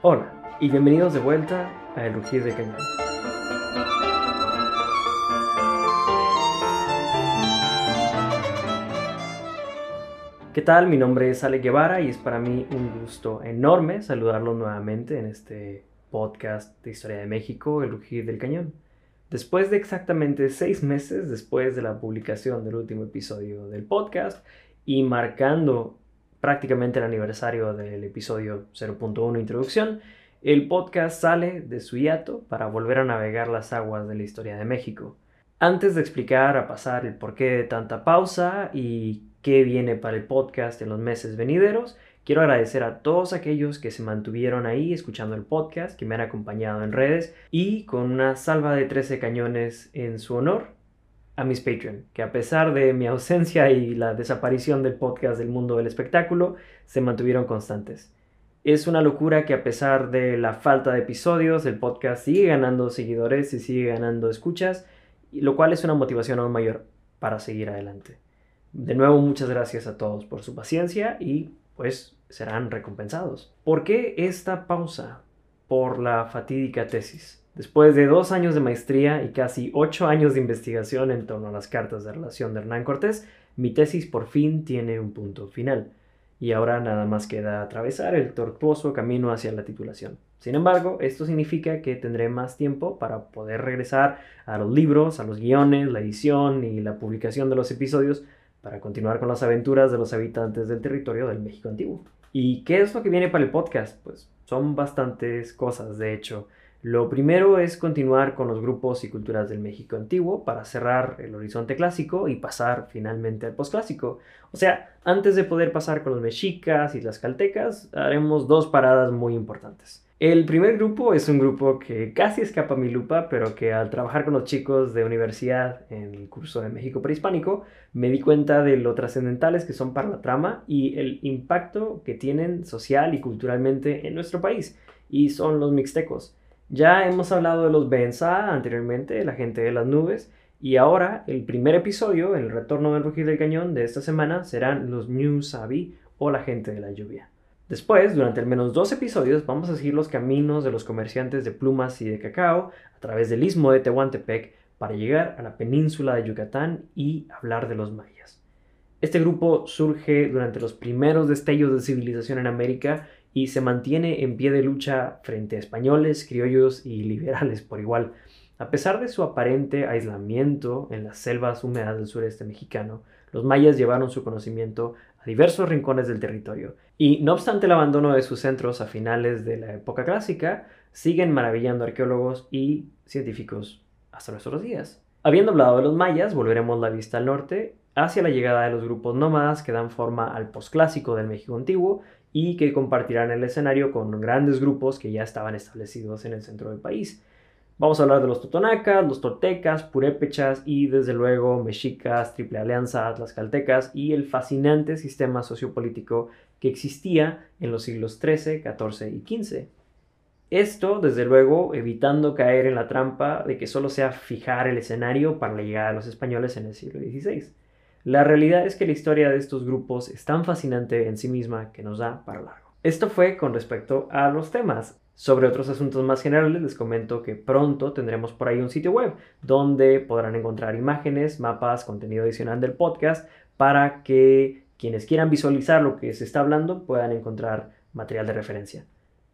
Hola y bienvenidos de vuelta a El Rugir de Cañón. ¿Qué tal? Mi nombre es Ale Guevara y es para mí un gusto enorme saludarlos nuevamente en este podcast de Historia de México, El Rugir del Cañón. Después de exactamente seis meses después de la publicación del último episodio del podcast y marcando prácticamente el aniversario del episodio 0.1 Introducción, el podcast sale de su hiato para volver a navegar las aguas de la historia de México. Antes de explicar a pasar el porqué de tanta pausa y qué viene para el podcast en los meses venideros, quiero agradecer a todos aquellos que se mantuvieron ahí escuchando el podcast, que me han acompañado en redes y con una salva de 13 cañones en su honor a mis Patreon, que a pesar de mi ausencia y la desaparición del podcast del mundo del espectáculo, se mantuvieron constantes. Es una locura que a pesar de la falta de episodios, el podcast sigue ganando seguidores y sigue ganando escuchas, lo cual es una motivación aún mayor para seguir adelante. De nuevo, muchas gracias a todos por su paciencia y pues serán recompensados. ¿Por qué esta pausa? Por la fatídica tesis. Después de dos años de maestría y casi ocho años de investigación en torno a las cartas de relación de Hernán Cortés, mi tesis por fin tiene un punto final. Y ahora nada más queda atravesar el tortuoso camino hacia la titulación. Sin embargo, esto significa que tendré más tiempo para poder regresar a los libros, a los guiones, la edición y la publicación de los episodios para continuar con las aventuras de los habitantes del territorio del México antiguo. ¿Y qué es lo que viene para el podcast? Pues son bastantes cosas, de hecho. Lo primero es continuar con los grupos y culturas del México antiguo para cerrar el horizonte clásico y pasar finalmente al posclásico. O sea, antes de poder pasar con los mexicas y las caltecas, haremos dos paradas muy importantes. El primer grupo es un grupo que casi escapa a mi lupa, pero que al trabajar con los chicos de universidad en el curso de México prehispánico, me di cuenta de lo trascendentales que son para la trama y el impacto que tienen social y culturalmente en nuestro país, y son los mixtecos. Ya hemos hablado de los Benza anteriormente, la gente de las nubes, y ahora el primer episodio, el retorno del rugir del cañón de esta semana, serán los New Sabi o la gente de la lluvia. Después, durante al menos dos episodios, vamos a seguir los caminos de los comerciantes de plumas y de cacao a través del istmo de Tehuantepec para llegar a la península de Yucatán y hablar de los mayas. Este grupo surge durante los primeros destellos de civilización en América y se mantiene en pie de lucha frente a españoles, criollos y liberales por igual. A pesar de su aparente aislamiento en las selvas húmedas del sureste mexicano, los mayas llevaron su conocimiento a diversos rincones del territorio y, no obstante el abandono de sus centros a finales de la época clásica, siguen maravillando arqueólogos y científicos hasta nuestros días. Habiendo hablado de los mayas, volveremos la vista al norte hacia la llegada de los grupos nómadas que dan forma al posclásico del México antiguo y que compartirán el escenario con grandes grupos que ya estaban establecidos en el centro del país. Vamos a hablar de los totonacas, los toltecas, purépechas y desde luego mexicas, triple alianza, las caltecas y el fascinante sistema sociopolítico que existía en los siglos XIII, XIV y XV. Esto, desde luego, evitando caer en la trampa de que solo sea fijar el escenario para la llegada de los españoles en el siglo XVI. La realidad es que la historia de estos grupos es tan fascinante en sí misma que nos da para largo. Esto fue con respecto a los temas. Sobre otros asuntos más generales les comento que pronto tendremos por ahí un sitio web donde podrán encontrar imágenes, mapas, contenido adicional del podcast para que quienes quieran visualizar lo que se está hablando puedan encontrar material de referencia.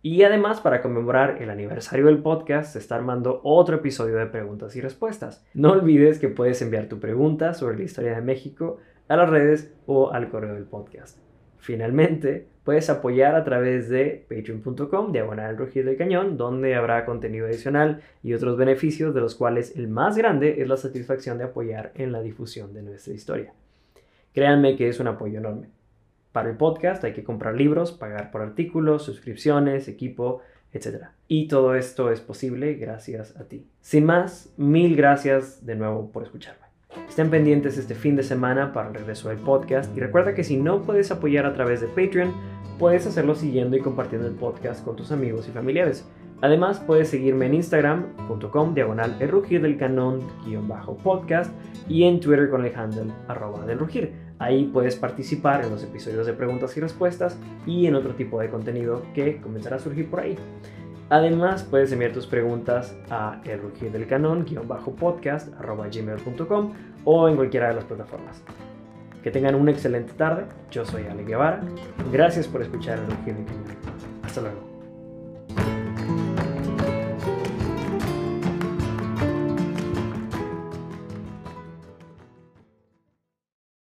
Y además, para conmemorar el aniversario del podcast, se está armando otro episodio de preguntas y respuestas. No olvides que puedes enviar tu pregunta sobre la historia de México a las redes o al correo del podcast. Finalmente, puedes apoyar a través de patreon.com, diagonal rugir del cañón, donde habrá contenido adicional y otros beneficios, de los cuales el más grande es la satisfacción de apoyar en la difusión de nuestra historia. Créanme que es un apoyo enorme. Para el podcast hay que comprar libros, pagar por artículos, suscripciones, equipo, etc. Y todo esto es posible gracias a ti. Sin más, mil gracias de nuevo por escucharme. Estén pendientes este fin de semana para el regreso del podcast y recuerda que si no puedes apoyar a través de Patreon, puedes hacerlo siguiendo y compartiendo el podcast con tus amigos y familiares. Además, puedes seguirme en instagram.com diagonal el rugir del canon guion bajo podcast y en Twitter con el handle arroba del rugir. Ahí puedes participar en los episodios de preguntas y respuestas y en otro tipo de contenido que comenzará a surgir por ahí. Además, puedes enviar tus preguntas a el rugir del canon bajo podcast arroba gmail.com o en cualquiera de las plataformas. Que tengan una excelente tarde. Yo soy Ale Guevara. Gracias por escuchar el rugir del cañón. Hasta luego.